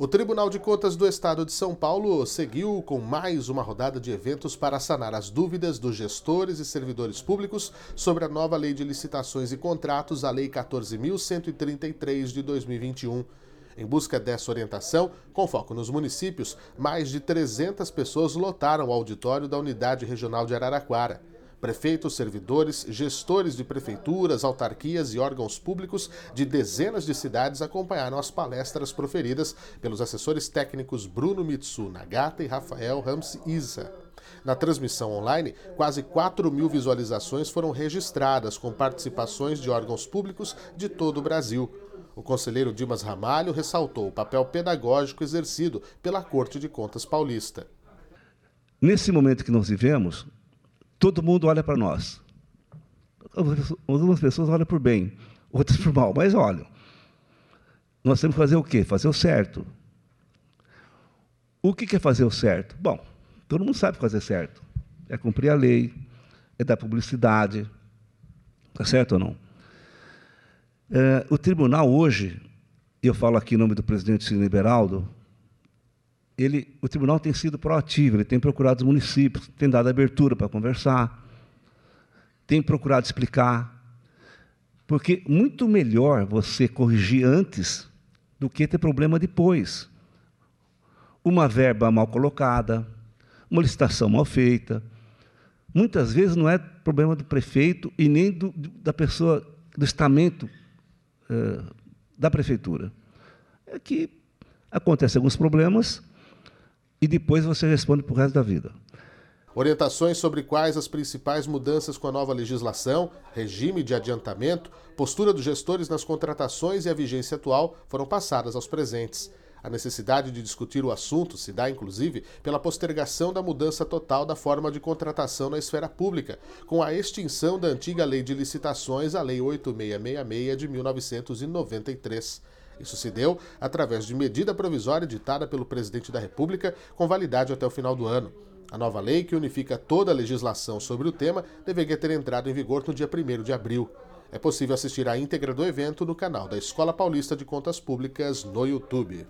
O Tribunal de Contas do Estado de São Paulo seguiu com mais uma rodada de eventos para sanar as dúvidas dos gestores e servidores públicos sobre a nova Lei de Licitações e Contratos, a Lei 14.133 de 2021. Em busca dessa orientação, com foco nos municípios, mais de 300 pessoas lotaram o auditório da Unidade Regional de Araraquara. Prefeitos, servidores, gestores de prefeituras, autarquias e órgãos públicos de dezenas de cidades acompanharam as palestras proferidas pelos assessores técnicos Bruno Mitsu Nagata e Rafael Ramsey Isa. Na transmissão online, quase 4 mil visualizações foram registradas com participações de órgãos públicos de todo o Brasil. O conselheiro Dimas Ramalho ressaltou o papel pedagógico exercido pela Corte de Contas Paulista. Nesse momento que nós vivemos, todo mundo olha para nós. Algumas pessoas olham por bem, outras por mal, mas olham. Nós temos que fazer o quê? Fazer o certo. O que é fazer o certo? Bom, todo mundo sabe fazer certo. É cumprir a lei, é dar publicidade. Está certo ou não? É, o tribunal hoje, eu falo aqui em nome do presidente Cine Beraldo, ele, o tribunal tem sido proativo, ele tem procurado os municípios, tem dado abertura para conversar, tem procurado explicar, porque muito melhor você corrigir antes do que ter problema depois. Uma verba mal colocada, uma licitação mal feita, muitas vezes não é problema do prefeito e nem do, da pessoa, do estamento eh, da prefeitura. É que acontecem alguns problemas e depois você responde para o resto da vida. Orientações sobre quais as principais mudanças com a nova legislação, regime de adiantamento, postura dos gestores nas contratações e a vigência atual foram passadas aos presentes. A necessidade de discutir o assunto se dá, inclusive, pela postergação da mudança total da forma de contratação na esfera pública, com a extinção da antiga Lei de Licitações, a Lei 8666 de 1993. Isso se deu através de medida provisória editada pelo presidente da República, com validade até o final do ano. A nova lei, que unifica toda a legislação sobre o tema, deveria ter entrado em vigor no dia 1 de abril. É possível assistir à íntegra do evento no canal da Escola Paulista de Contas Públicas no YouTube.